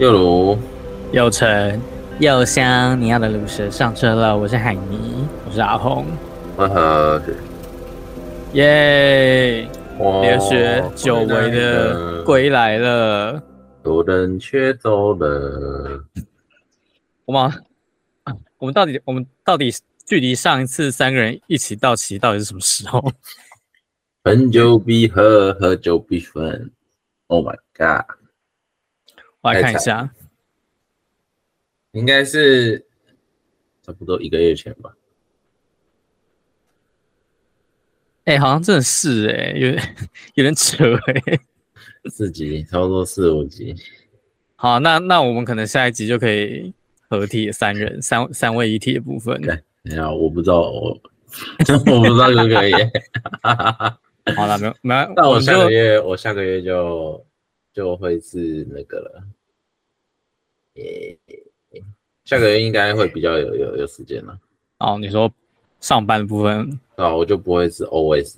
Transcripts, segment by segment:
又如，又陈，又香，你要的卤蛇上车了。我是海尼，我是阿红。呵呵，耶！别学久违的归来了，有人却走了。我们，我们到底，我们到底距离上一次三个人一起到齐到底是什么时候？分久必合，合久必分。Oh my god！我来看一下，应该是差不多一个月前吧。哎、欸，好像真的是哎、欸，有点有点扯哎、欸。四集，差不多四五集。好，那那我们可能下一集就可以合体三人三三位一体的部分。对，没有，我不知道，我 我不知道可不可以。好了，没有没有。那我下个月，我下个月就就会是那个了。欸、下个月应该会比较有有有时间了。哦，你说上班的部分啊，我就不会是 always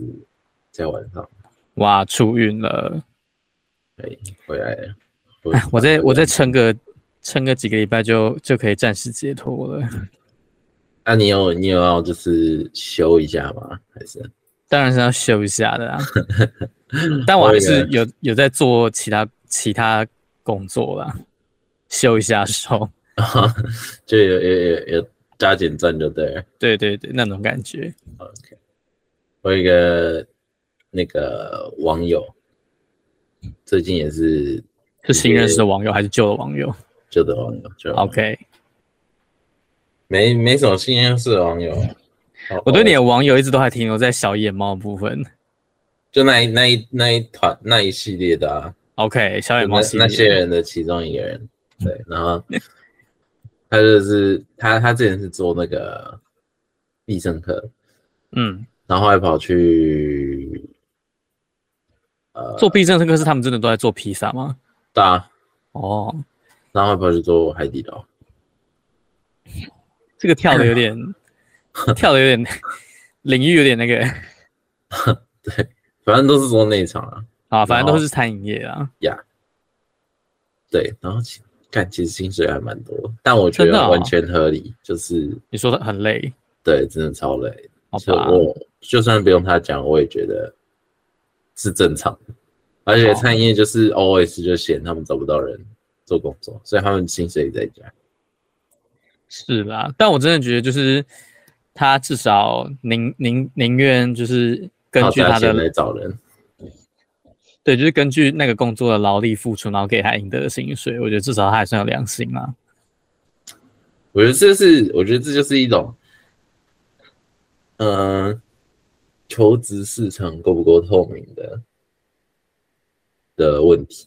在晚上。哇，出运了，哎，回来了。我再我再撑个撑个几个礼拜就就可以暂时解脱了。那、啊、你有你有要就是休一下吗？还是？当然是要休一下的啊，但我还是有有在做其他其他工作啦，休一下时候，就有有有有加减赞就对了，对对对，那种感觉。OK，我有一个那个网友，最近也是是新认识的网友还是旧的网友？旧的网友，就 OK，没没什么新认识的网友。我对你的网友一直都还停留在小野猫部分，就那一那一那一团那一系列的啊。OK，小野猫系列那些人的其中一个人，对，然后他就是他他之前是做那个必胜客，嗯，然后还跑去呃做必胜客是他们真的都在做披萨吗？对啊，哦，然后还跑去做海底捞，这个跳的 有点。跳的有点领域有点那个，对，反正都是做内场啊，啊，反正都是餐饮业啊，呀，对，然后看其实薪水还蛮多，但我觉得完全合理，就是你说的很累，对，真的超累，所以我就算不用他讲，我也觉得是正常的，而且餐饮业就是 always 就嫌他们找不到人做工作，所以他们薪水也在加，是啦，但我真的觉得就是。他至少宁宁宁愿就是根据他的来找人，对，就是根据那个工作的劳力付出，然后给他应得的薪水。我觉得至少他还算有良心啊。我觉得这是，我觉得这就是一种，嗯、呃，求职市场够不够透明的的问题。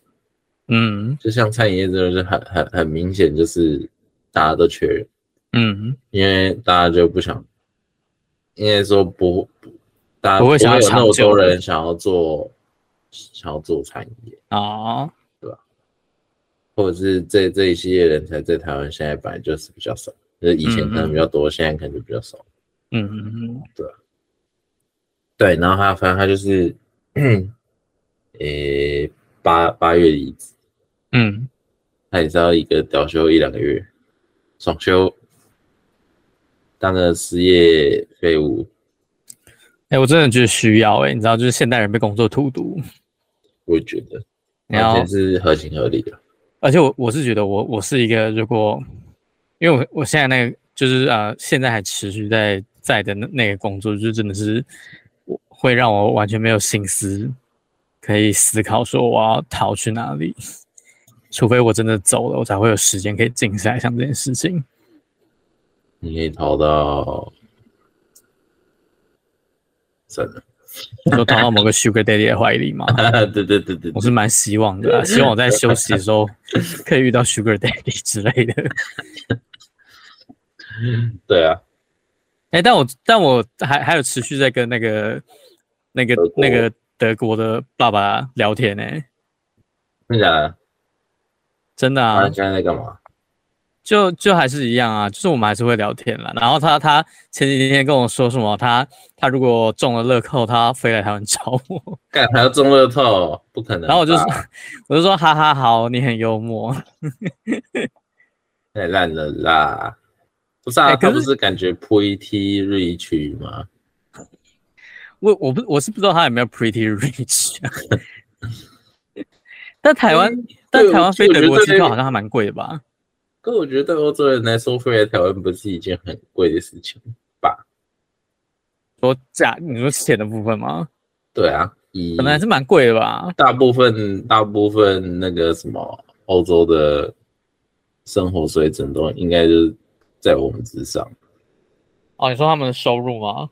嗯，就像餐饮业，真的是很很很明显，就是大家都缺人。嗯，因为大家就不想。应该说不不，大家不会有那么多人想要做，想要做餐饮业啊，对吧？或者是这这一系列人才在台湾现在本来就是比较少，就是以前可能比较多，现在可能就比较少。嗯嗯嗯，对。对，然后他反正他就是，诶，八八月离职，嗯，他也是要一个调休一两个月，爽休。当个失业废物，哎，我真的觉得需要哎、欸，你知道，就是现代人被工作荼毒，我也觉得，完全是合情合理的。而且我我是觉得我，我我是一个，如果因为我我现在那个就是呃，现在还持续在在的那那个工作，就真的是我会让我完全没有心思可以思考说我要逃去哪里，除非我真的走了，我才会有时间可以静下来想这件事情。你可以逃到，算了，就躺到某个 Sugar Daddy 的怀里吗？对对对对，我是蛮希望的，希望我在休息的时候可以遇到 Sugar Daddy 之类的。对啊，哎、欸，但我但我还还有持续在跟那个那个那个德国的爸爸聊天呢、欸。真的？真的啊！他现在在干嘛？就就还是一样啊，就是我们还是会聊天啦。然后他他前几天跟我说什么，他他如果中了乐透，他飞来台湾找我。干还要中乐透？不可能。然后我就说，我就说哈哈好，你很幽默。太烂了啦！不是啊，欸、他不是感觉 pretty rich 吗？我我不我是不知道他有没有 pretty rich 啊。但台湾、嗯、但台湾飞德国机票好像还蛮贵的吧？可我觉得对欧洲人来说，飞来台湾不是一件很贵的事情吧？说价，你说钱的部分吗？对啊，可能还是蛮贵的吧。大部分大部分那个什么欧洲的生活水准都应该就是在我们之上。哦，你说他们的收入吗？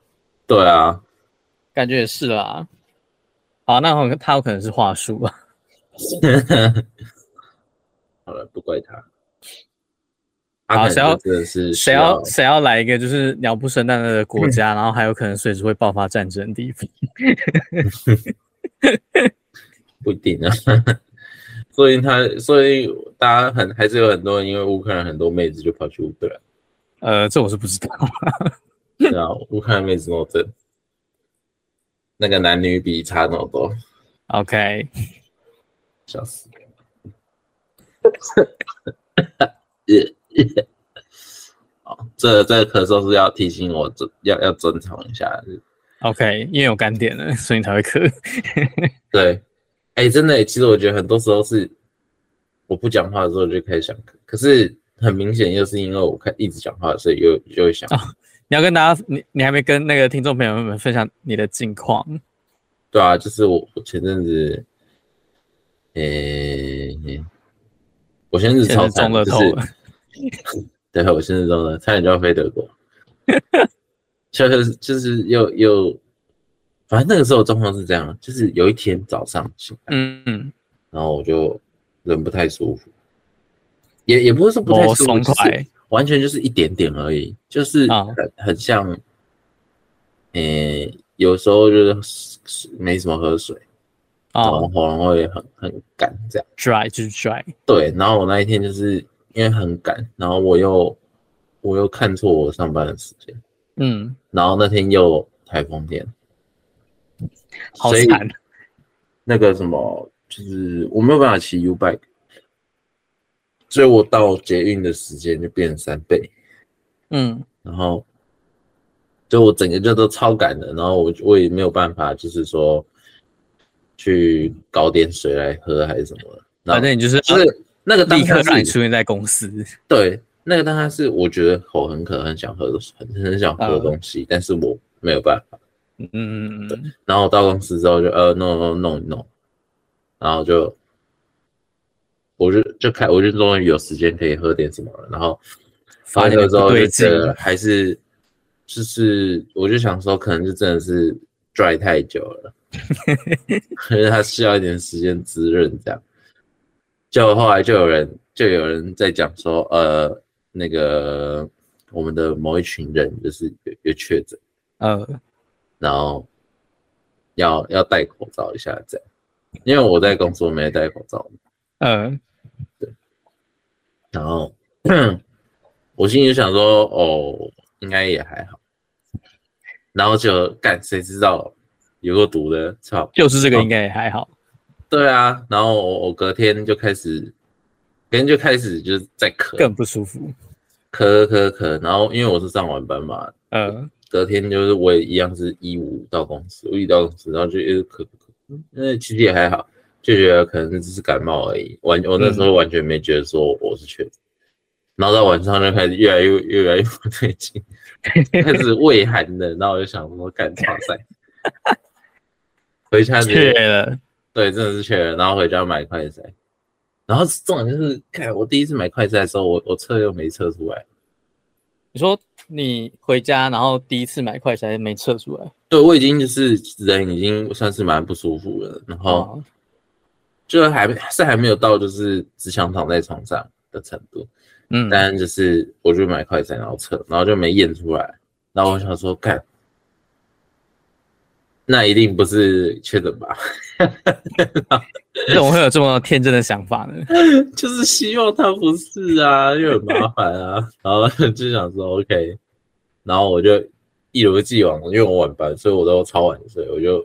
对啊，感觉也是啦。好，那他有可能是话术吧。好了，不怪他。好，谁要谁要谁要来一个就是鸟不生蛋的国家，嗯、然后还有可能随时会爆发战争的地方？不一定啊，所以他所以大家很还是有很多人因为乌克兰很多妹子就跑去乌克兰。呃，这我是不知道。对啊，乌克兰妹子那么正，那个男女比差那么多。OK，笑死。好，这这个咳嗽是要提醒我这要要珍藏一下。OK，因为有干点了，所以你才会咳。对，哎、欸，真的，其实我觉得很多时候是我不讲话的时候就开始想咳，可是很明显又是因为我开一直讲话，所以又就会想、哦。你要跟大家，你你还没跟那个听众朋友们分享你的近况？对啊，就是我我前阵子，诶、欸，我前阵子超中了头。就是 对，我现在中呢，差点就要飞德国，就是就是又又，反正那个时候状况是这样，就是有一天早上醒来，嗯。嗯，然后我就人不太舒服，也也不是说不太舒服，就是完全就是一点点而已，就是很很像，诶、欸，有时候就是没什么喝水，然后喉咙会很很干，这样。dry 就是 dry，对，然后我那一天就是。因为很赶，然后我又我又看错我上班的时间，嗯，然后那天又台风天，好惨。那个什么，就是我没有办法骑 U bike，所以我到捷运的时间就变三倍，嗯，然后就我整个就都超赶的，然后我我也没有办法，就是说去搞点水来喝还是什么的，反正你就是就是。那个立刻让你出现在公司。对，那个当然是我觉得口很渴，很想喝的，很很想喝东西，但是我没有办法。嗯嗯嗯。然后到公司之后就呃弄弄弄一弄，然后就我就就开，我就终于有时间可以喝点什么了。然后发现之后就觉得还是就是我就想说，可能就真的是 dry 太久了，可是他需要一点时间滋润这样。就后来就有人就有人在讲说，呃，那个我们的某一群人就是有有确诊，嗯，然后要要戴口罩一下这样，因为我在公司我没戴口罩，嗯，对，然后我心里就想说，哦，应该也还好，然后就干，谁知道有个毒的，操，就是这个应该也还好。对啊，然后我我隔天就开始，隔天就开始就是在咳，更不舒服，咳咳咳，然后因为我是上晚班嘛，嗯，隔天就是我也一样是一五到公司，我一到公司，然后就一直咳咳咳，因为其实也还好，就觉得可能只是感冒而已，完我那时候完全没觉得说我是确诊，然后到晚上就开始越来越越来越不对劲，开始 胃寒的，然后我就想说干 啥赛，回家确了。对，真的是确认，然后回家买快筛，然后重点就是，看我第一次买快筛的时候，我我测又没测出来。你说你回家，然后第一次买快筛没测出来？对，我已经就是人已经算是蛮不舒服了，然后就还是还没有到就是只想躺在床上的程度，嗯，但就是我就买快筛然后测，然后就没验出来，然后我想说，看。那一定不是确诊吧？你怎么会有这么天真的想法呢？就是希望他不是啊，又很麻烦啊，然后就想说 OK，然后我就一如既往，因为我晚班，所以我都超晚睡，我就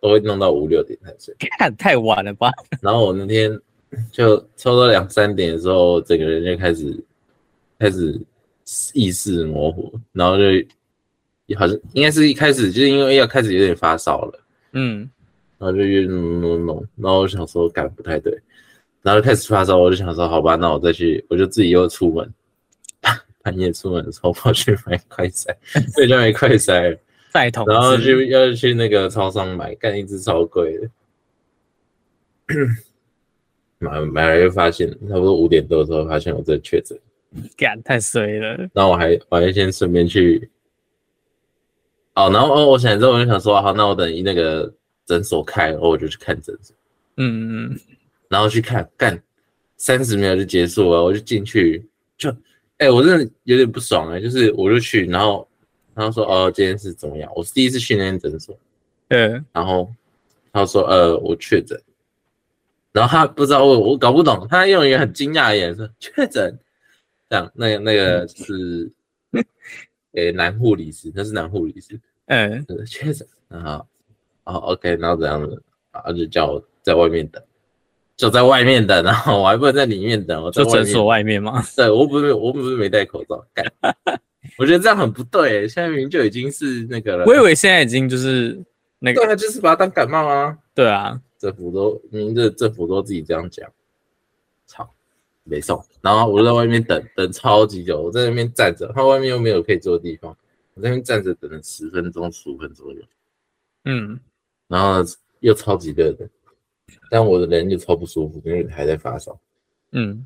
都会弄到五六点才睡。看 太晚了吧？然后我那天就抽到两三点的时候，整个人就开始开始意识模糊，然后就好像应该是一开始就是因为要开始有点发烧了，嗯。然后就越弄弄弄，然后我想说，感不太对，然后就开始发烧，我就想说，好吧，那我再去，我就自己又出门，半夜出门的时候跑去买快筛，所以就买快筛，再同，然后就要去那个超商买，干一只超贵的，买买了又发现，差不多五点多的时候发现我这确诊，干太衰了，然后我还我还先顺便去，哦，然后哦，我想之后我就想说，好，那我等于那个。诊所开，然后我就去看诊所，嗯嗯，然后去看，干三十秒就结束了，我就进去，就，哎、欸，我真的有点不爽哎、欸，就是我就去，然后，然后说，哦，今天是怎么样？我是第一次去那间诊所，嗯，然后他说，呃，我确诊，然后他不知道我，我搞不懂，他用一个很惊讶的眼神，确诊，这样，那个那个是，诶、欸，男护理师，那是男护理师，嗯，确诊，然后。哦，OK，然后怎样子，然后就叫我在外面等，就在外面等，然后我还不能在里面等，我在诊所外面吗？对，我不是，我不是没戴口罩，干，我觉得这样很不对，现在明明就已经是那个了，我以为现在已经就是那个，对啊，就是把它当感冒啊，对啊，政府都，明明这政府都自己这样讲，操，没送，然后我就在外面等等超级久，我在那边站着，他外面又没有可以坐的地方，那边站着等了十分钟、十五分钟左右，嗯。然后又超级热的，但我的人就超不舒服，因为还在发烧。嗯，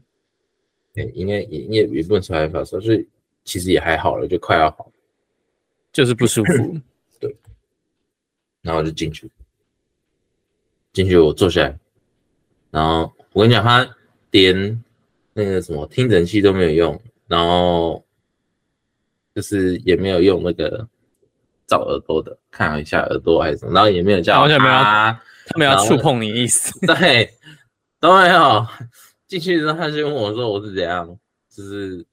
哎，应该也也也不能说还发烧，所以其实也还好了，就快要好，就是不舒服。对，然后就进去，进去我坐下来，然后我跟你讲，他连那个什么听诊器都没有用，然后就是也没有用那个。照耳朵的，看一下耳朵还是什么，然后也没有叫，完全没有，他没有触碰你意思，对，都没有。进去之后他就问我说我是怎样，就是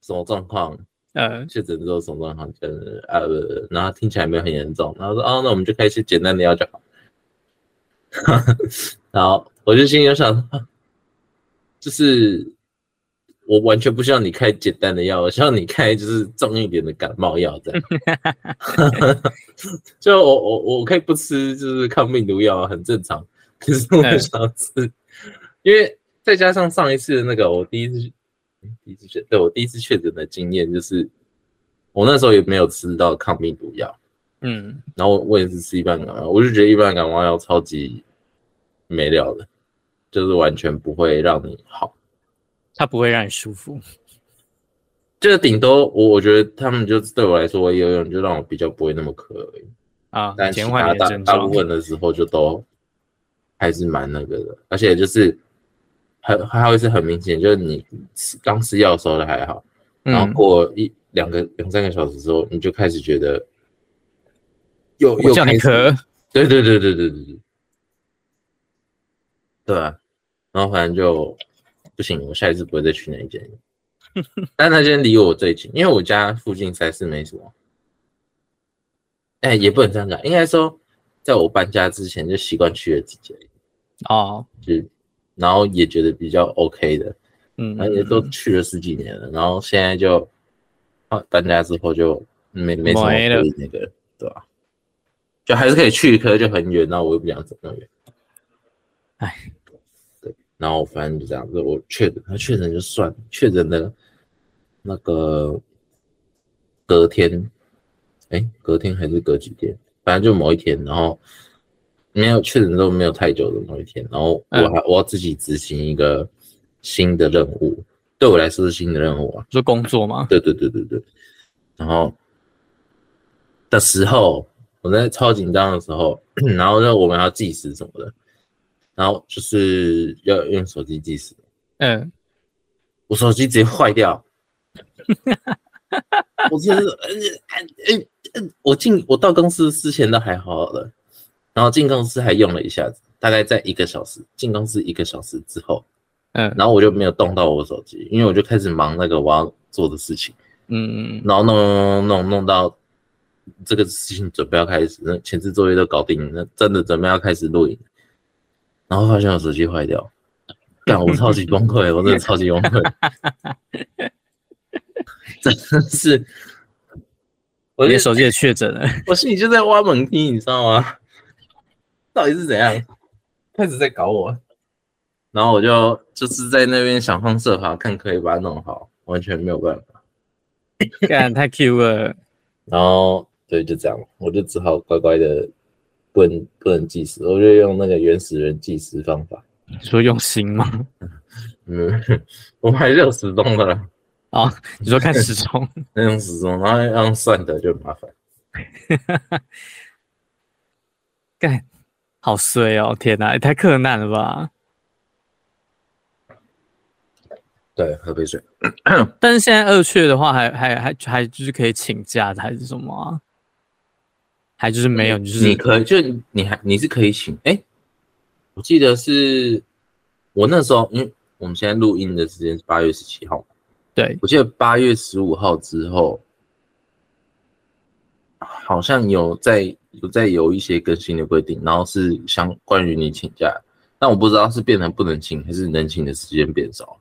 什么状况，呃，确诊之后什么状况，就是呃，然后听起来没有很严重，然后说哦，那我们就开始简单的药就好。然后我就心里就想，就是。我完全不需要你开简单的药，我需要你开就是重一点的感冒药，这样。就我我我可以不吃，就是抗病毒药，很正常。可是我想吃，因为再加上上一次的那个，我第一次第一次确，对我第一次确诊的经验就是，我那时候也没有吃到抗病毒药，嗯，然后我也是吃一般感冒，我就觉得一般感冒药超级没料的，就是完全不会让你好。它不会让你舒服，就是顶多我我觉得他们就对我来说我有用，就让我比较不会那么渴而已啊。但其他大大部分的时候就都还是蛮那个的，而且就是很还还会是很明显，就是你吃刚吃药的时候都还好，然后过一两个两三个小时之后，你就开始觉得又又开始咳，对对对对对对对，对啊，然后反正就。不行，我下一次不会再去那一间。但那间离我最近，因为我家附近实在是没什么。哎、欸，也不能这样讲，应该说，在我搬家之前就习惯去了几间。哦，就然后也觉得比较 OK 的，嗯，而且都去了十几年了，然后现在就搬家之后就没没什么那个，对吧？就还是可以去，可是就很远，然后我又不想走那么远。哎。然后反正就这样子，我确诊，他确诊就算了，确诊的，那个隔天，哎，隔天还是隔几天，反正就某一天，然后没有确诊都没有太久的某一天，然后我还、嗯、我要自己执行一个新的任务，对我来说是新的任务啊，就工作吗？对对对对对，然后的时候我在超紧张的时候，然后呢我们要计时什么的。然后就是要用手机计时，嗯，我手机直接坏掉，我真是，嗯嗯嗯，我进我到公司之前都还好好的，然后进公司还用了一下子，大概在一个小时，进公司一个小时之后，嗯，然后我就没有动到我手机，因为我就开始忙那个我要做的事情，嗯嗯，然后弄弄弄弄到这个事情准备要开始，那前置作业都搞定，那真的准备要开始录影，然后发现我手机坏掉，干，我超级崩溃，我真的超级崩溃，真的是。我连手机也确诊了，我心里就在挖猛踢，你知道吗？到底是怎样？开始在搞我，然后我就就是在那边想方设法看可以把它弄好，完全没有办法。干太 Q 了，然后对，就这样，我就只好乖乖的不能不能计时，我就用那个原始人计时方法。你说用心吗？嗯，我还是有时钟的了。哦，你说看时钟，那用时钟，然后要用算的就麻烦。干，好衰哦！天哪，也太克难了吧？对，喝杯水。但是现在二缺的话还，还还还还就是可以请假的，还是什么啊？还就是没有，就是你可以，就你还你是可以请。哎、欸，我记得是我那时候，因为我们现在录音的时间是八月十七号。对，我记得八月十五号之后，好像有在有在有一些更新的规定，然后是相关于你请假，但我不知道是变成不能请，还是能请的时间变少。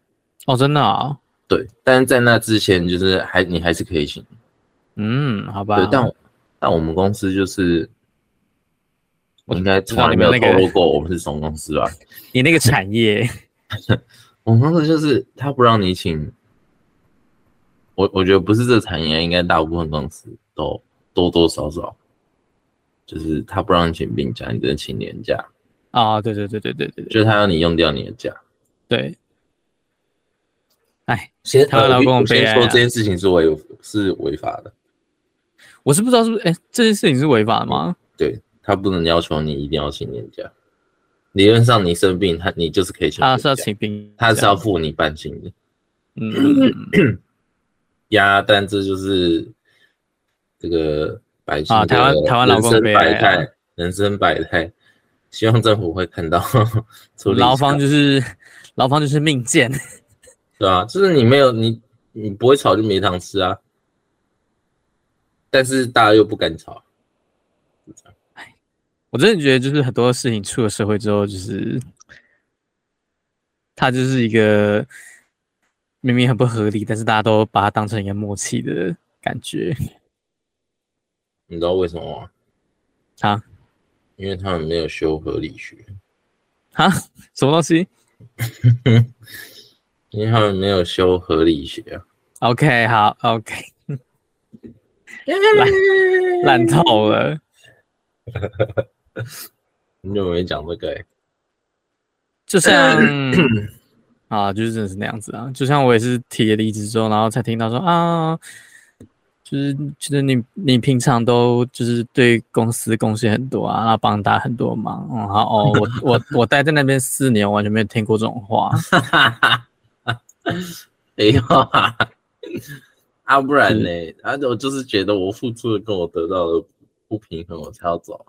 哦，真的啊？对，但是在那之前，就是还你还是可以请。嗯，好吧。对，但但我们公司就是，我应该从来没有透露过我们是什么公司吧？你那个产业，我们公司就是他不让你请。我我觉得不是这个产业，应该大部分公司都多多少少，就是他不让你请病假，你只能请年假啊。对对对对对对，就是他要你用掉你的假。对。哎，先他老公先说这件事情是违是违法的。我是不知道是不是哎，这件事情是违法的吗？对，他不能要求你一定要请年假。理论上你生病，他你就是可以请。他是要请病，他是要付你半薪的。嗯。呀，但这就是这个百姓啊，台湾台湾劳工百态，人生百态，希望政府会看到。劳方就是劳方就是命贱，对啊，就是你没有你你不会炒就没糖吃啊，但是大家又不敢吵，哎，我真的觉得就是很多事情出了社会之后，就是他就是一个。明明很不合理，但是大家都把它当成一个默契的感觉。你知道为什么吗？啊？因为他们没有修合理学。啊？什么东西？因为他们没有修合理学啊。OK，好，OK。烂烂透了。你怎么没讲这个、欸？就像。啊，就是真的是那样子啊，就像我也是提了离职之后，然后才听到说啊，就是觉得你你平常都就是对公司贡献很多啊，然后帮大家很多忙，嗯，好哦，我我我待在那边四年，我完全没有听过这种话，没有啊，啊不然呢？啊，我就是觉得我付出的跟我得到的不平衡，我才要走。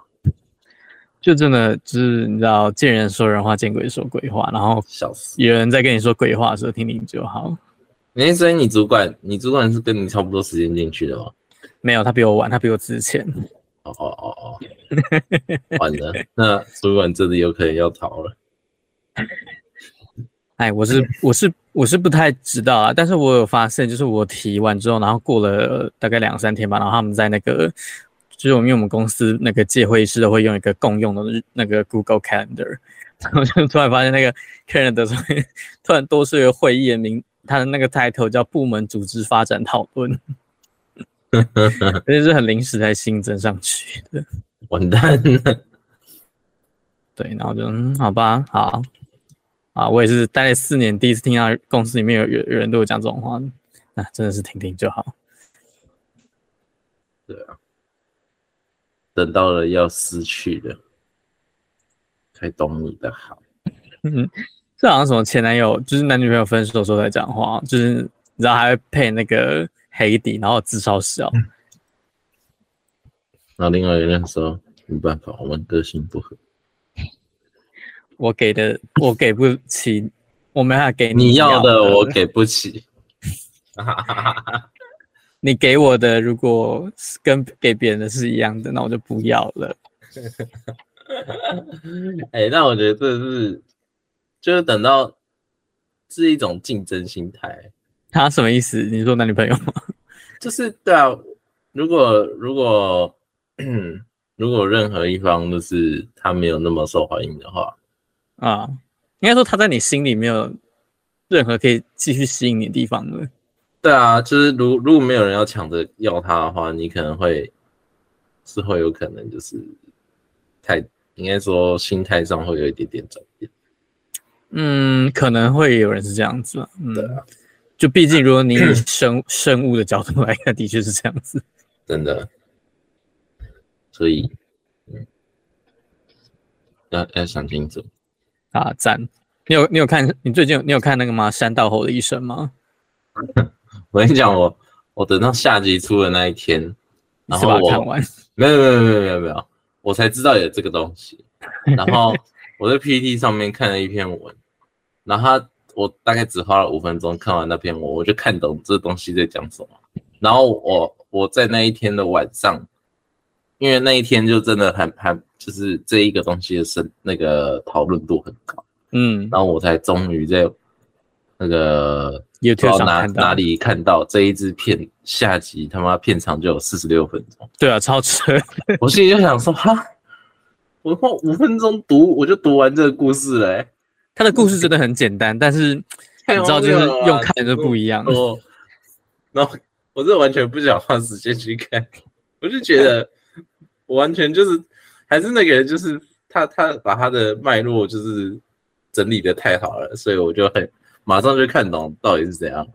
就真的就是你知道，见人说人话，见鬼说鬼话，然后笑死有人在跟你说鬼话的时候，听听就好。哎，所以你主管，你主管是跟你差不多时间进去的吗？没有，他比我晚，他比我之前。哦哦哦哦，完了，那主管真的有可能要逃了。哎，我是我是我是不太知道啊，但是我有发现，就是我提完之后，然后过了大概两三天吧，然后他们在那个。就是我们因为我们公司那个借会议室都会用一个共用的那个 Google Calendar，然后就突然发现那个 Calendar 上面突然多出一个会议的名，它的那个 title 叫部门组织发展讨论，而且是很临时才新增上去的。完蛋了。对，然后就嗯，好吧，好啊，我也是待了四年，第一次听到公司里面有有有人对我讲这种话，那真的是听听就好。对啊。等到了要失去的，才懂你的好。嗯，这好像什么前男友，就是男女朋友分手的时候在讲话，就是你知道还会配那个黑底，然后字超小。然后另外一个人说：“没办法，我们个性不合。我给的我给不起，我没办法给你，你要的，我给不起。你给我的如果跟给别人的是一样的，那我就不要了。哎、欸，那我觉得这是就是等到是一种竞争心态。他什么意思？你说男女朋友吗？就是对啊，如果如果 如果任何一方就是他没有那么受欢迎的话，啊，应该说他在你心里没有任何可以继续吸引你的地方了。对啊，就是如如果没有人要抢着要他的话，你可能会是会有可能就是太应该说心态上会有一点点转变。嗯，可能会有人是这样子。嗯，对啊。就毕竟，如果你以生生物的角度来看，的确是这样子，真的。所以，嗯，要要想清楚啊！赞，你有你有看？你最近有你有看那个吗？山道猴的一生吗？我跟你讲，我我等到下集出的那一天，然后我看完，没有没有没有没有没有，我才知道有这个东西。然后 我在 PPT 上面看了一篇文，然后他。我大概只花了五分钟看完那篇文，我就看懂这东西在讲什么。然后我我在那一天的晚上，因为那一天就真的很很就是这一个东西的深那个讨论度很高，嗯，然后我才终于在那个 YouTube 上哪哪里看到这一支片下集他妈片长就有四十六分钟，对啊，超扯！我心里就想说哈，我花五分钟读我就读完这个故事嘞、欸。他的故事真的很简单，但是 你知道，就是用看的就不一样。哦，然后我这完全不想花时间去看，我就觉得我完全就是还是那个人，就是他他把他的脉络就是整理的太好了，所以我就很马上就看懂到底是怎样。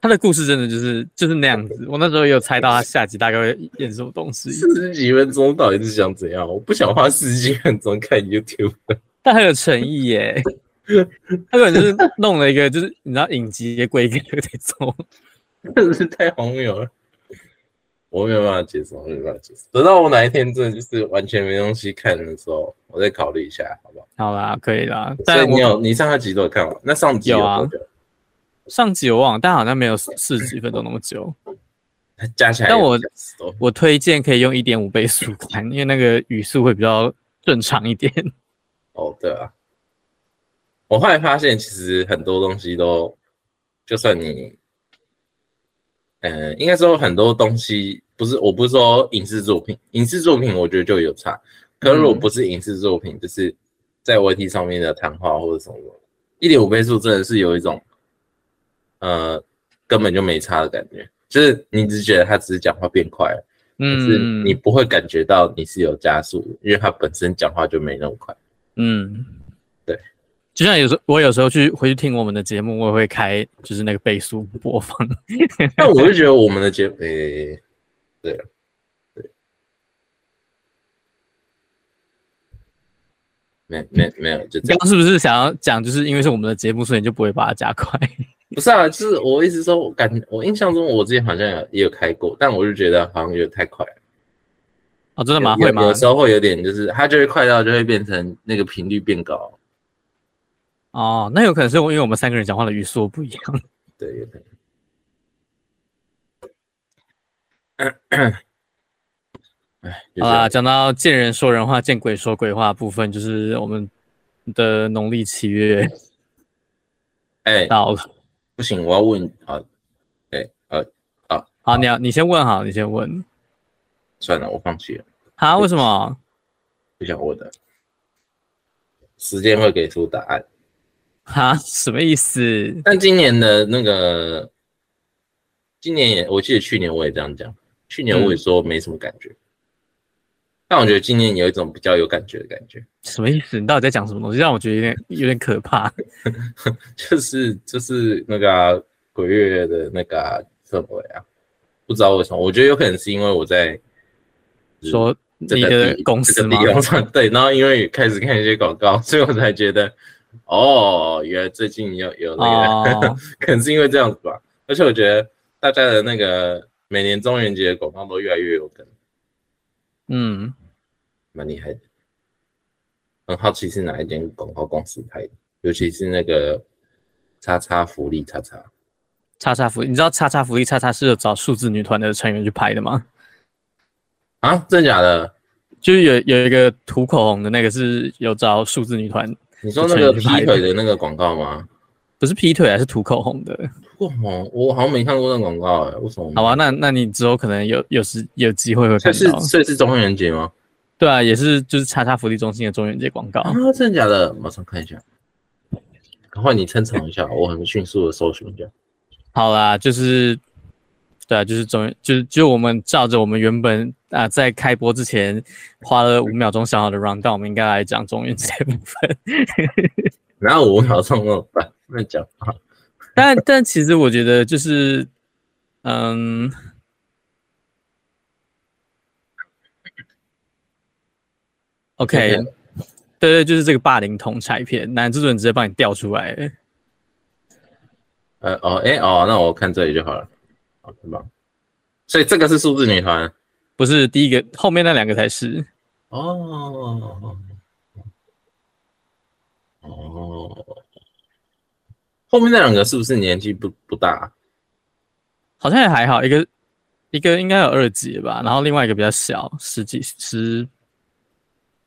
他的故事真的就是就是那样子。我那时候有猜到他下集大概会演什么东西。四十几分钟到底是想怎样？我不想花四十几分钟看 YouTube。但很有诚意耶。他可能就是弄了一个，就是你知道影集的规格在做，真的是太荒谬了，我没有办法接受，没有办法接受。等到我哪一天真的就是完全没东西看的时候，我再考虑一下，好不好？好啦，可以啦。但你有你上集都有看完？那上集有？有啊，上集我忘了，但好像没有四十几分钟那么久。加起来，但我我推荐可以用一点五倍速看，因为那个语速会比较正常一点。哦，对啊。我后来发现，其实很多东西都，就算你，呃，应该说很多东西不是，我不是说影视作品，影视作品我觉得就有差。可是如果不是影视作品，就是在 YT 上面的谈话或者什么，一点五倍速真的是有一种，呃，根本就没差的感觉，就是你只觉得他只是讲话变快了，嗯，可是你不会感觉到你是有加速，因为他本身讲话就没那么快，嗯。就像有时候我有时候去回去听我们的节目，我也会开就是那个倍速播放。但我就觉得我们的节目，诶、欸，对，对，没没没有，就。刚刚是不是想要讲，就是因为是我们的节目，所以你就不会把它加快？不是啊，就是我一直说，我感觉我印象中我之前好像有也有开过，但我就觉得好像有点太快了。哦，真的吗？会吗？有时候会有点，就是它就会快到就会变成那个频率变高。哦，那有可能是因为我们三个人讲话的语速不一样。对，有可能。好啦，讲到见人说人话，见鬼说鬼话部分，就是我们的农历七月。哎，到了，不行，我要问啊。哎，呃，啊，好，你要你先问好，你先问。算了，我放弃了。啊？为什么？不想问的。时间会给出答案。哈，什么意思？但今年的那个，今年也，我记得去年我也这样讲，去年我也说没什么感觉，嗯、但我觉得今年有一种比较有感觉的感觉。什么意思？你到底在讲什么东西？让我觉得有点有点可怕。就是就是那个、啊、鬼月的那个氛围啊，不知道为什么，我觉得有可能是因为我在说你的公司吗？对，然后因为开始看一些广告，所以我才觉得。哦，原来最近有有那个，哦、可能是因为这样子吧。而且我觉得大家的那个每年中元节的广告都越来越有梗。嗯，蛮厉害的。很好奇是哪一间广告公司拍的，尤其是那个叉叉福利叉叉叉叉福利，你知道叉叉福利叉叉是有找数字女团的成员去拍的吗？啊，真的假的？就是有有一个涂口红的那个是有找数字女团。你说那个劈腿的那个广告吗？不是劈腿，还是涂口红的？涂口红，我好像没看过那广告哎，为什么？好啊，那那你之后可能有有时有机会会看到。是，所以是中元节吗？对啊，也是就是叉叉福利中心的中元节广告啊，真的假的？马上看一下，然后你撑场一下，我很迅速的搜寻一下。好啦，就是。对啊，就是终于，就是就我们照着我们原本啊，在开播之前花了五秒钟想好的 round down，我们应该来讲中元这部分。然后五秒钟怎么办？那讲啊。但但其实我觉得就是，嗯，OK，对对，就是这个霸凌同拆片，男制作人直接帮你调出来。呃哦哎哦，那我看这里就好了。好，很棒。所以这个是数字女团，不是第一个，后面那两个才是。哦哦，后面那两个是不是年纪不不大？好像也还好，一个一个应该有二级吧，然后另外一个比较小，十几十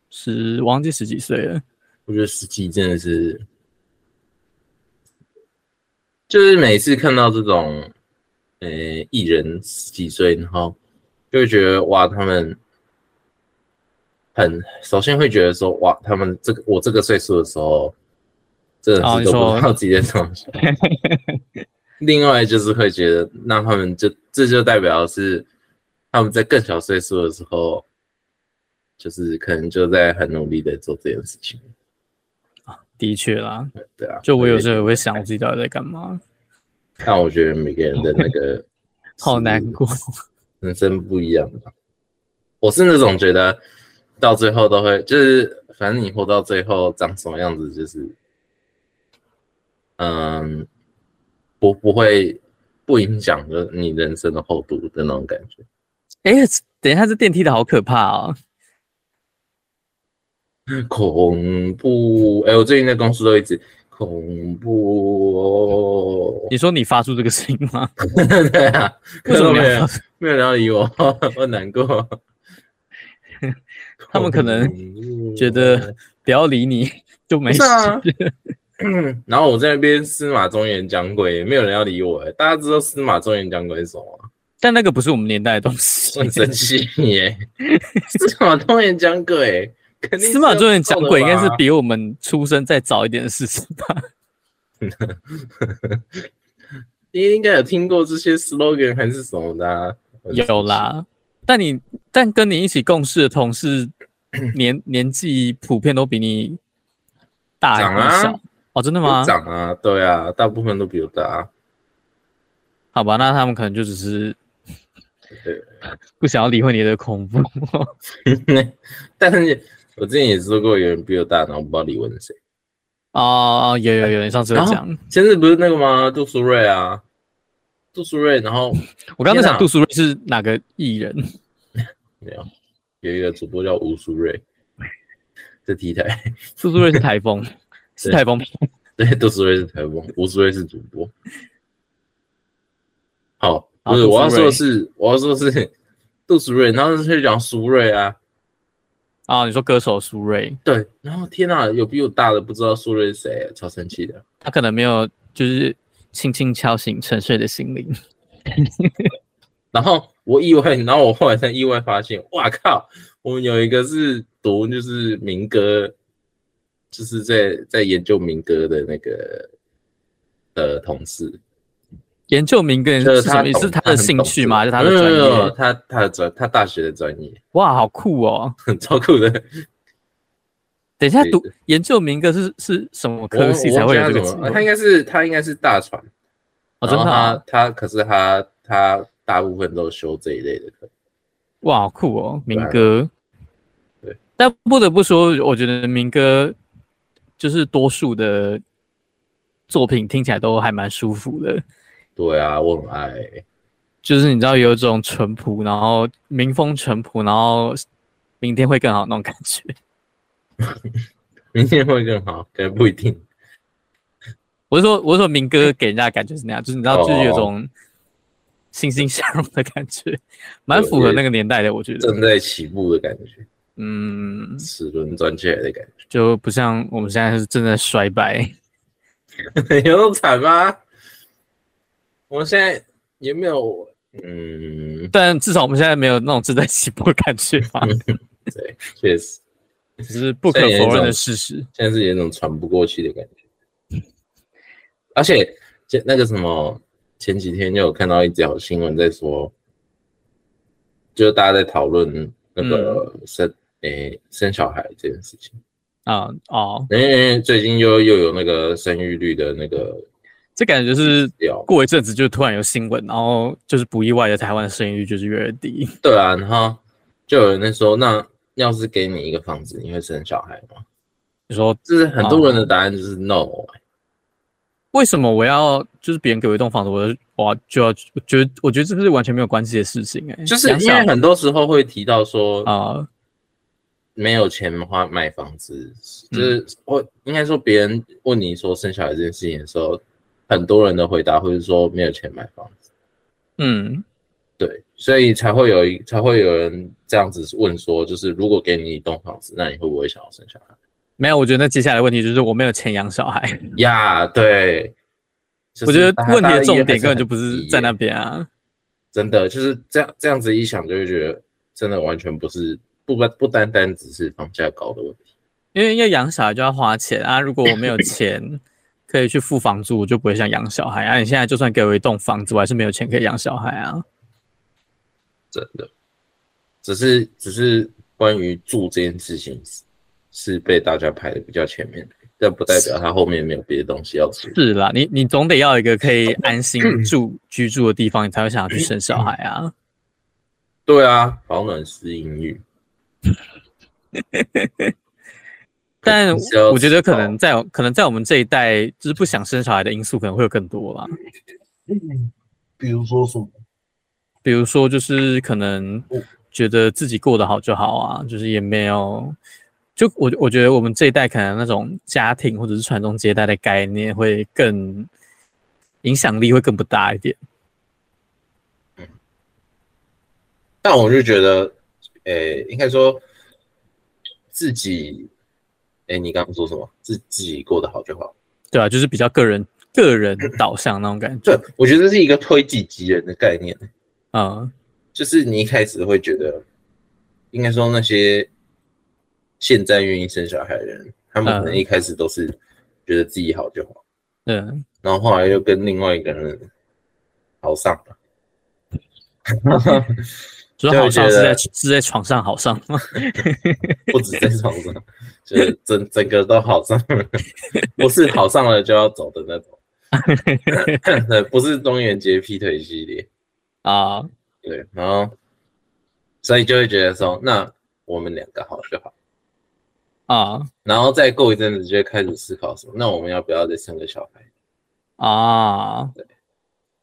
十，忘记十几岁了。我觉得十几真的是，就是每次看到这种。呃，艺人十几岁，然后就会觉得哇，他们很首先会觉得说哇，他们这个我这个岁数的时候，真的是都不知道自己在什么想。另外就是会觉得，那他们就这就代表是他们在更小岁数的时候，就是可能就在很努力的做这件事情。啊，的确啦，对啊，就我有时候也会想，我自己到底在干嘛。但我觉得每个人的那个 好难过，人生不一样吧。我是那种觉得到最后都会，就是反正你活到最后长什么样子，就是嗯，不不会不影响着你人生的厚度的那种感觉。哎，等一下，这电梯的好可怕哦！恐怖！哎，我最近在公司都一直。恐怖哦！你说你发出这个声音吗？对啊，为什么没有没有人要理我？我难过。他们可能觉得不要理你就没事。啊、然后我在那边司马中原讲鬼，没有人要理我。大家知道司马中原讲鬼是什么吗？但那个不是我们年代的东西。很神奇耶！司马中原讲鬼。司马中原讲鬼应该是比我们出生再早一点的事情吧？你应该有听过这些 slogan 还是什么的、啊？有啦，但你但跟你一起共事的同事年年纪普遍都比你大还是小？啊、哦，真的吗？长啊，对啊，大部分都比我大。好吧，那他们可能就只是不想要理会你的恐怖，但是。我之前也说过，有人比我大，然后我不知道李玟是谁。哦，有有有，你上次有讲。前阵不是那个吗？杜苏芮啊，杜苏芮。然后 我刚刚在想，杜苏芮是哪个艺人？没有，有一个主播叫吴苏芮，在 T 台。杜苏芮是台风，是台风。对，杜苏芮是台风，吴苏芮是主播。好，不是我要说的是，我要说的是杜苏芮，然后是讲苏芮啊。啊，你说歌手苏芮？对，然后天哪，有比我大的不知道苏芮是谁，超生气的。他可能没有，就是轻轻敲醒沉睡的心灵。然后我意外，然后我后来才意外发现，哇靠，我们有一个是读就是民歌，就是在在研究民歌的那个呃同事。研究民歌是什么？是他的兴趣吗？还是他的专业？他他的专他大学的专业。哇，好酷哦，超酷的。等一下，读研究民歌是是什么科系才会有这个？他应该是他应该是大船。哦，真的啊？他可是他他大部分都修这一类的课。哇，好酷哦，民歌。对，但不得不说，我觉得民歌就是多数的作品听起来都还蛮舒服的。对啊，我很爱，就是你知道有一种淳朴，然后民风淳朴，然后明天会更好那种感觉。明天会更好，可能不一定。我是说，我是说，明哥给人家的感觉是那样，就是你知道，就是有种欣欣向荣的感觉，蛮符合那个年代的。我觉得正在起步的感觉，嗯，齿轮转起来的感觉，就不像我们现在是正在衰败。有那么惨吗？我们现在也没有，嗯，但至少我们现在没有那种正在起步的感觉吧？对，确实，这是不可否认的事实。现在是有一种喘不过气的感觉，而且那个什么，前几天就有看到一条新闻在说，就是大家在讨论那个生诶、嗯欸、生小孩这件事情啊哦，因为最近又又有那个生育率的那个。这感觉就是过一阵子就突然有新闻，然后就是不意外的，台湾的生育率就是越来越低。对啊，然后就有人在说，那要是给你一个房子，你会生小孩吗？你说，就是很多人的答案就是 no。为什么我要就是别人给我一栋房子，我就我就要觉得我觉得这是完全没有关系的事情哎、欸，就是因为很多时候会提到说啊，没有钱的话买房子，就是我应该说别人问你说生小孩这件事情的时候。很多人的回答会是说没有钱买房子，嗯，对，所以才会有一才会有人这样子问说，就是如果给你一栋房子，那你会不会想要生小孩？没有，我觉得那接下来问题就是我没有钱养小孩呀。对，我觉得问题的重点根本就不是在那边啊，真的就是这样这样子一想，就会觉得真的完全不是不不不单单只是房价高的问题，因为要养小孩就要花钱啊，如果我没有钱。可以去付房租，我就不会想养小孩啊！你现在就算给我一栋房子，我还是没有钱可以养小孩啊！真的，只是只是关于住这件事情是被大家排的比较前面，但不代表他后面没有别的东西要吃。是啦，你你总得要一个可以安心住居住的地方，你才会想要去生小孩啊！对啊，保暖思淫欲。但我觉得可能在可能在我们这一代，就是不想生小孩的因素可能会有更多吧。嗯，比如说什么？比如说就是可能觉得自己过得好就好啊，就是也没有。就我我觉得我们这一代可能那种家庭或者是传宗接代的概念会更影响力会更不大一点。嗯，但我就觉得，诶、欸，应该说自己。哎，你刚刚说什么？自自己过得好就好，对啊，就是比较个人、个人导向那种感觉。对，我觉得这是一个推己及人的概念。嗯，就是你一开始会觉得，应该说那些现在愿意生小孩的人，他们可能一开始都是觉得自己好就好。嗯，然后后来又跟另外一个人好上了。好上是在是在床上好上吗？不止在床上，就是整整个都好上了，不是好上了就要走的那种。对，不是中元节劈腿系列啊。对，然后所以就会觉得说，那我们两个好就好啊。然后再过一阵子，就会开始思考说，那我们要不要再生个小孩啊？对。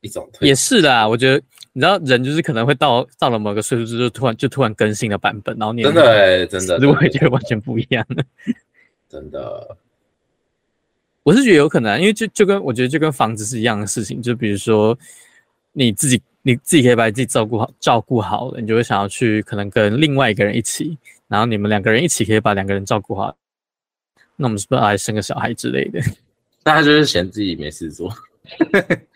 一种也是的，我觉得你知道，人就是可能会到到了某个岁数，之后突然就突然更新了版本，然后你真的、欸、真的，我会觉得完全不一样的。真的，我是觉得有可能、啊，因为就就跟我觉得就跟房子是一样的事情，就比如说你自己你自己可以把自己照顾好照顾好了，你就会想要去可能跟另外一个人一起，然后你们两个人一起可以把两个人照顾好，那我们是不是来生个小孩之类的？大家就是嫌自己没事做。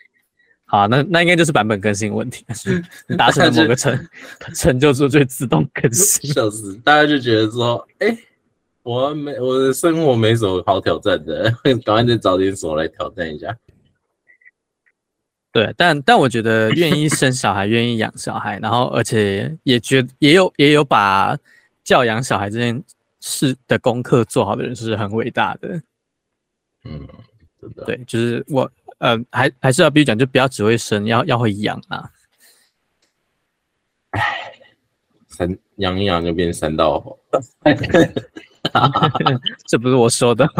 好，那那应该就是版本更新问题，达成了某个成 成就之后就会自动更新。笑死，大家就觉得说，哎、欸，我没我的生活没什么好挑战的，赶快再找点什么来挑战一下。对，但但我觉得愿意生小孩，愿意养小孩，然后而且也觉也有也有把教养小孩这件事的功课做好的人，是很伟大的。嗯。对，就是我。呃，还还是要必须讲，就不要只会生，要要会养啊。唉，三养一养就变三道猴，这不是我说的。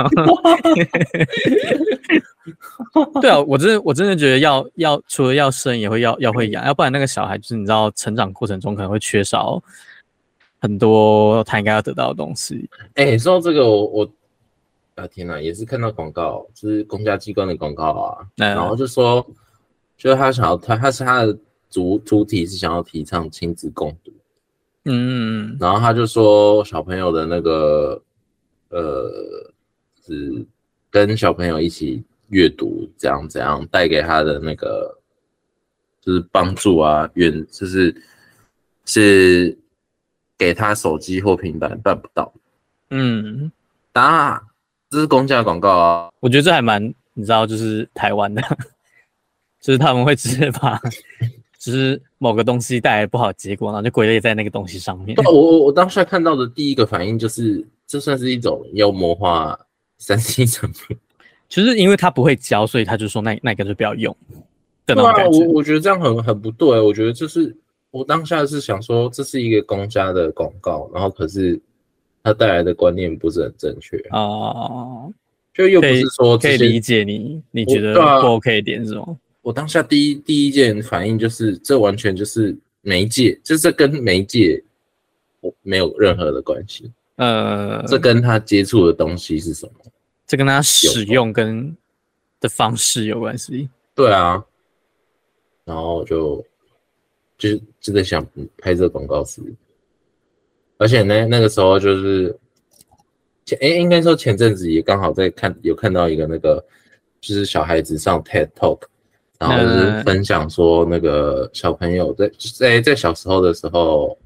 对啊，我真的我真的觉得要要除了要生，也会要要会养，要不然那个小孩就是你知道，成长过程中可能会缺少很多他应该要得到的东西。哎、欸，说到这个，我我啊天哪，也是看到广告，就是公家机关的广告啊，嗯、然后就说，就是他想要他他是他的主主体是想要提倡亲子共读，嗯，然后他就说小朋友的那个呃是跟小朋友一起阅读，怎样怎样带给他的那个就是帮助啊，远就是是。给他手机或平板办不到，嗯，当然这是公家广告啊。我觉得这还蛮，你知道，就是台湾的，就是他们会直接把，就是某个东西带来不好结果，然后就归类在那个东西上面。我我我当时看到的第一个反应就是，这算是一种妖魔化三 C 产品。其实因为他不会教，所以他就说那那个就不要用。对啊，我我觉得这样很很不对，我觉得就是。我当下是想说，这是一个公家的广告，然后可是它带来的观念不是很正确哦，就又不是说可以理解你，你觉得不 OK 点是吗？我，我当下第一第一件反应就是，这完全就是媒介，就是这跟媒介我没有任何的关系。呃，这跟他接触的东西是什么？这跟他使用跟的方式有关系。对啊，然后就。就是就在想拍这个广告词，而且那那个时候就是前哎，应该说前阵子也刚好在看有看到一个那个，就是小孩子上 TED Talk，然后就是分享说那个小朋友在在在小时候的时候，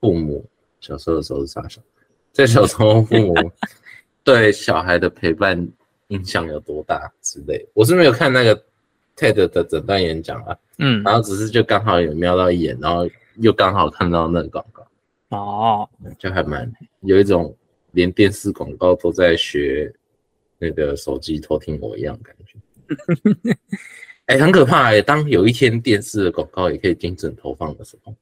父母小时候的时候是啥时候？在小时候父母 对小孩的陪伴影响有多大之类。我是没有看那个 TED 的整段演讲啊。嗯，然后只是就刚好有瞄到一眼，然后又刚好看到那个哦，就还蛮有一种连电视广告都在学那个手机偷听我一样感觉，哎、欸，很可怕哎、欸！当有一天电视的广告也可以精准投放的时候，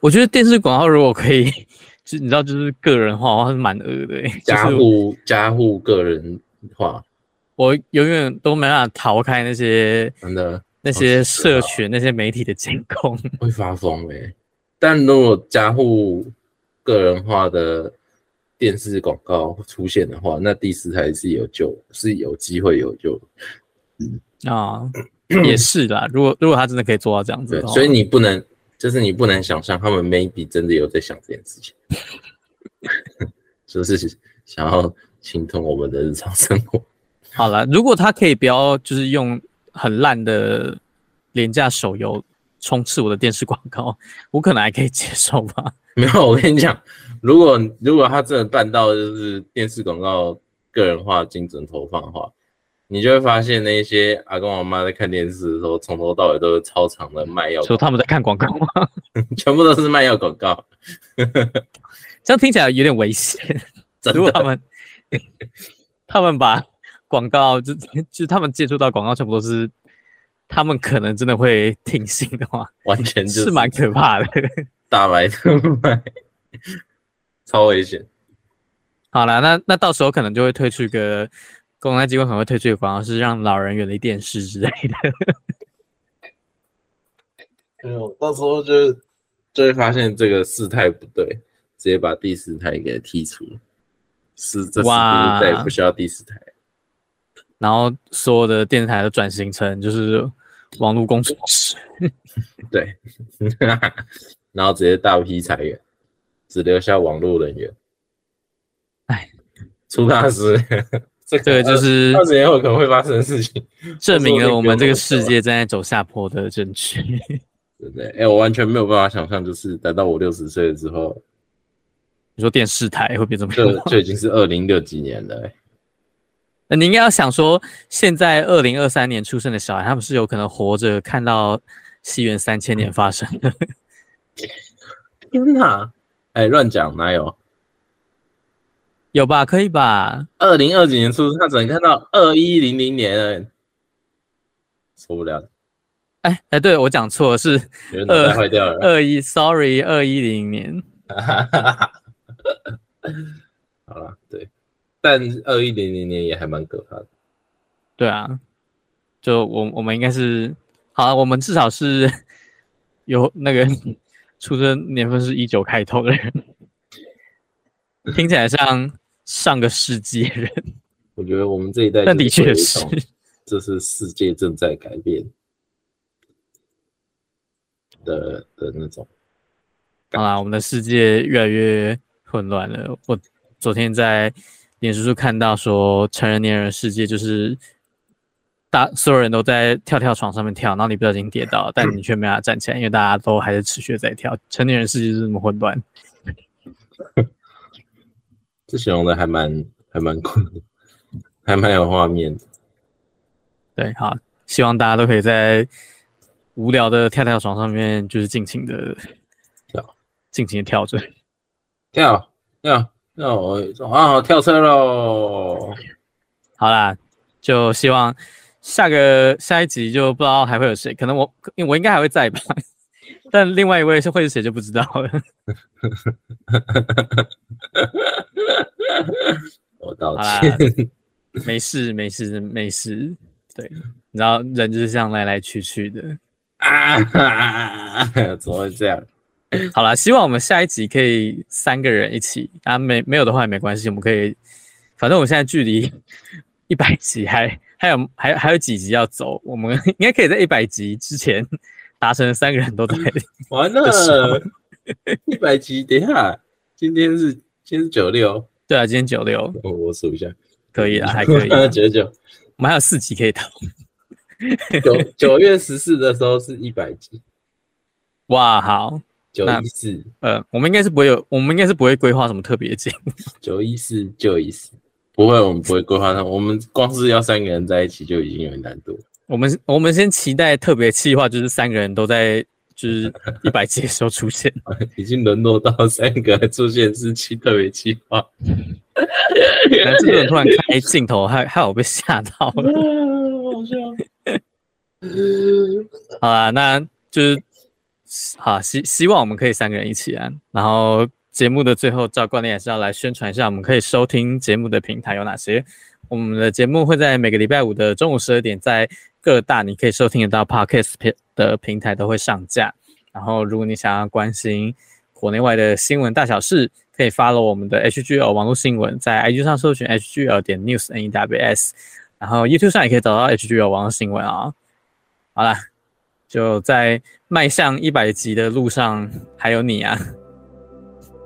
我觉得电视广告如果可以，就你知道，就是个人化的话是蛮恶的、欸，加户加户个人化，我永远都没办法逃开那些真的。那些社群、哦、那些媒体的监控会发疯哎、欸！但如果加户个人化的电视广告出现的话，那第四台是有救，是有机会有救。嗯啊，也是啦。如果如果他真的可以做到这样子，所以你不能，就是你不能想象他们 maybe 真的有在想这件事情，就是想要侵吞我们的日常生活。好了，如果他可以不要，就是用。很烂的廉价手游充斥我的电视广告，我可能还可以接受吧。没有，我跟你讲，如果如果他真的办到就是电视广告个人化精准投放的话，你就会发现那些阿公阿妈在看电视的时候，从头到尾都是超长的卖药，说他们在看广告吗？全部都是卖药广告，这样听起来有点危险。如果他们他们把。广告就就他们接触到广告全部都是，他们可能真的会听信的话，完全就是蛮可怕的，大白特卖，超危险。好了，那那到时候可能就会推出一个公安机关可能会推出一个广告，是让老人远离电视之类的。没有，到时候就就会发现这个事态不对，直接把第四台给剔除，是这是再也不需要第四台。然后所有的电视台都转型成就是网络工作室，对，然后直接大批裁员，只留下网络人员。哎，出大事，这个就是二十年后可能会发生的事情，证明了我们这个世界正在走下坡的证据。对不对？哎，我完全没有办法想象，就是等到我六十岁了之后，你说电视台会变这么就就已经是二零六几年了，欸。那你应该要想说，现在二零二三年出生的小孩，他们是有可能活着看到西元三千年发生的。天哪！哎，乱讲哪有？有吧？可以吧？二零二几年出生，他只能看到二一零零年，受不了。哎哎，对我讲错了，是二坏掉了。二一，sorry，二一零年。好了，对。但二一零零年也还蛮可怕的，对啊，就我我们应该是好，我们至少是有那个出生年份是一九开头的人，听起来像上个世纪人。我觉得我们这一代，但的确是，这是世界正在改变的的那种。好啦，我们的世界越来越混乱了。我昨天在脸书看到说，成人年人世界就是。大所有人都在跳跳床上面跳，然后你不小心跌倒，但你却没法站起来，因为大家都还是持续在跳。成年人世界是这么混乱，这形容的还蛮还蛮酷，还蛮有画面的。对，好，希望大家都可以在无聊的跳跳床上面，就是尽情的跳，尽情的跳着，跳跳跳啊！跳车喽！好啦，就希望。下个下一集就不知道还会有谁，可能我我应该还会在吧，但另外一位是会是谁就不知道了。我道歉，没事没事没事，对，你知道人就是这样来来去去的啊，怎么会这样？好了，希望我们下一集可以三个人一起。啊，没没有的话也没关系，我们可以，反正我们现在距离 一百集还。还有还还有几集要走，我们应该可以在一百集之前达成三个人都在。完了，一百集，等一下，今天是今天是九六，对啊，今天九六，我我数一下，可以啊，还可以，九九，我们还有四集可以投。九九月十四的时候是一百集，哇，好，九一四，呃，我们应该是不会有，我们应该是不会规划什么特别节目，九一四九一四。不会，我们不会规划那。我们光是要三个人在一起就已经有点难度。我们我们先期待特别计划，就是三个人都在就是 一百集的时候出现。已经沦落到三个出现是期特别计划。原来这个人突然开镜头，害害我被吓到了。好笑。好啦，那就是好希希望我们可以三个人一起啊，然后。节目的最后，照惯例还是要来宣传一下，我们可以收听节目的平台有哪些。我们的节目会在每个礼拜五的中午十二点，在各大你可以收听得到 Podcast 的平台都会上架。然后，如果你想要关心国内外的新闻大小事，可以 follow 我们的 HGL 网络新闻，在 IG 上搜寻 HGL 点 News N E W S，然后 YouTube 上也可以找到 HGL 网络新闻啊。好啦，就在迈向一百集的路上，还有你啊！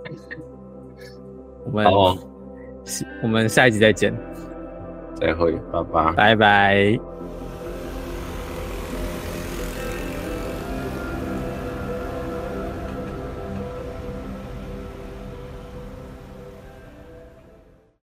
我们好，我们下一集再见，再会，拜拜，拜拜。